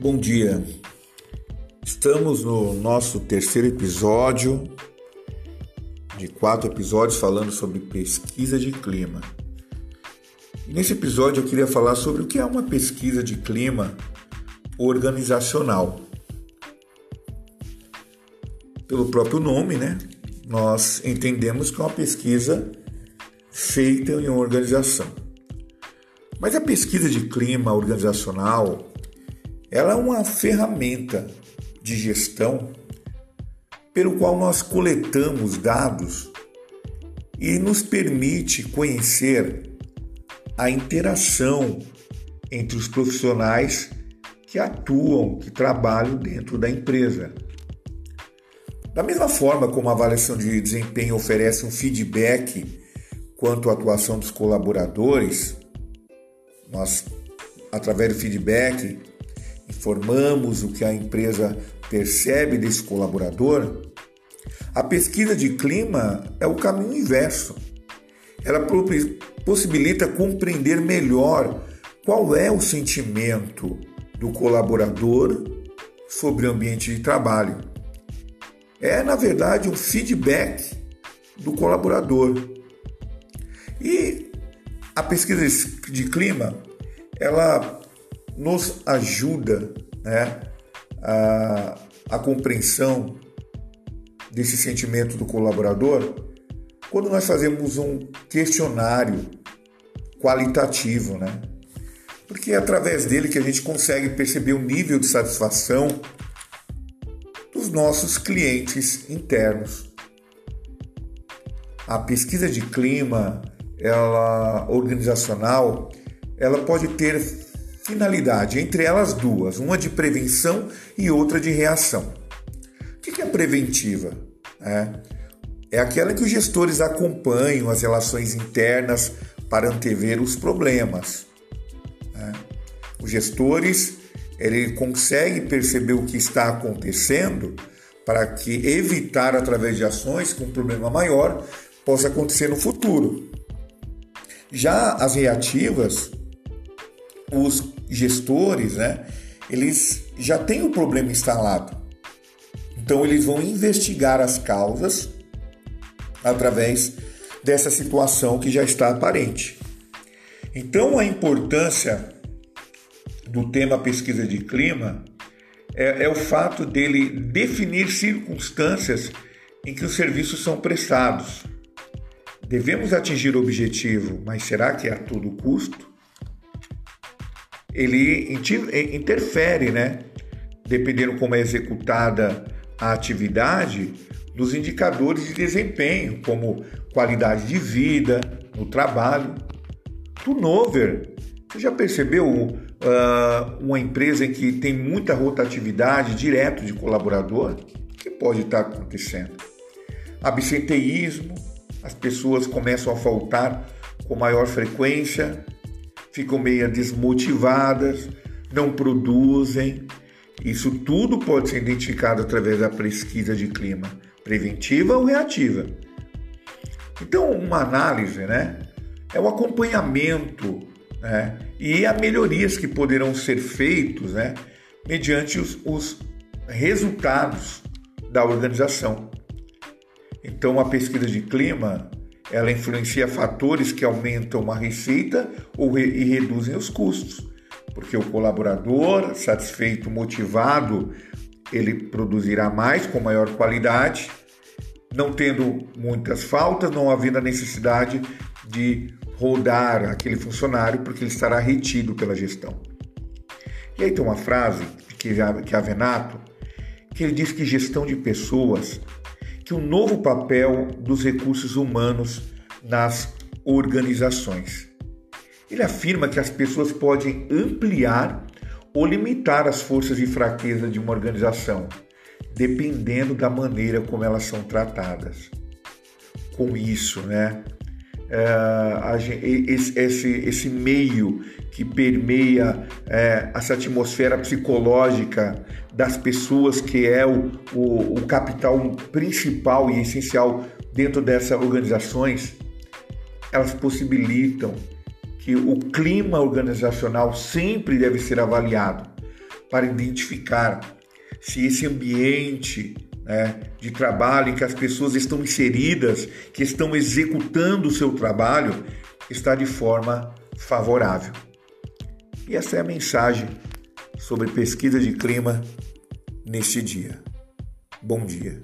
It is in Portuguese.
Bom dia. Estamos no nosso terceiro episódio de quatro episódios falando sobre pesquisa de clima. Nesse episódio eu queria falar sobre o que é uma pesquisa de clima organizacional. Pelo próprio nome, né? Nós entendemos que é uma pesquisa feita em uma organização. Mas a pesquisa de clima organizacional ela é uma ferramenta de gestão pelo qual nós coletamos dados e nos permite conhecer a interação entre os profissionais que atuam, que trabalham dentro da empresa. Da mesma forma como a avaliação de desempenho oferece um feedback quanto à atuação dos colaboradores, nós, através do feedback, informamos o que a empresa percebe desse colaborador, a pesquisa de clima é o caminho inverso. Ela possibilita compreender melhor qual é o sentimento do colaborador sobre o ambiente de trabalho. É, na verdade, um feedback do colaborador. E a pesquisa de clima, ela nos ajuda né, a, a compreensão desse sentimento do colaborador quando nós fazemos um questionário qualitativo, né? Porque é através dele que a gente consegue perceber o nível de satisfação dos nossos clientes internos. A pesquisa de clima, ela organizacional, ela pode ter finalidade, entre elas duas, uma de prevenção e outra de reação. O que é preventiva? É, é aquela que os gestores acompanham as relações internas para antever os problemas. É. Os gestores ele consegue perceber o que está acontecendo para que evitar através de ações que um problema maior possa acontecer no futuro. Já as reativas os gestores, né, eles já têm o problema instalado. Então eles vão investigar as causas através dessa situação que já está aparente. Então a importância do tema pesquisa de clima é, é o fato dele definir circunstâncias em que os serviços são prestados. Devemos atingir o objetivo, mas será que é a todo custo? Ele interfere, né? Dependendo como é executada a atividade, nos indicadores de desempenho, como qualidade de vida no trabalho. Turnover. Você já percebeu uh, uma empresa em que tem muita rotatividade direto de colaborador? O que pode estar acontecendo? Absenteísmo, as pessoas começam a faltar com maior frequência, ficam meio desmotivadas, não produzem. Isso tudo pode ser identificado através da pesquisa de clima, preventiva ou reativa. Então, uma análise, né, é o acompanhamento né, e a melhorias que poderão ser feitos, né, mediante os, os resultados da organização. Então, a pesquisa de clima ela influencia fatores que aumentam a receita ou re e reduzem os custos, porque o colaborador satisfeito, motivado, ele produzirá mais com maior qualidade, não tendo muitas faltas, não havendo a necessidade de rodar aquele funcionário, porque ele estará retido pela gestão. E aí tem uma frase que, que a Venato, que ele diz que gestão de pessoas que um novo papel dos recursos humanos nas organizações. Ele afirma que as pessoas podem ampliar ou limitar as forças e fraqueza de uma organização, dependendo da maneira como elas são tratadas. Com isso, né? É, esse, esse, esse, meio que permeia é, essa atmosfera psicológica das pessoas, que é o, o, o capital principal e essencial dentro dessas organizações, elas possibilitam que o clima organizacional sempre deve ser avaliado para identificar se esse ambiente né, de trabalho em que as pessoas estão inseridas, que estão executando o seu trabalho, está de forma favorável. E essa é a mensagem sobre pesquisa de clima neste dia. Bom dia.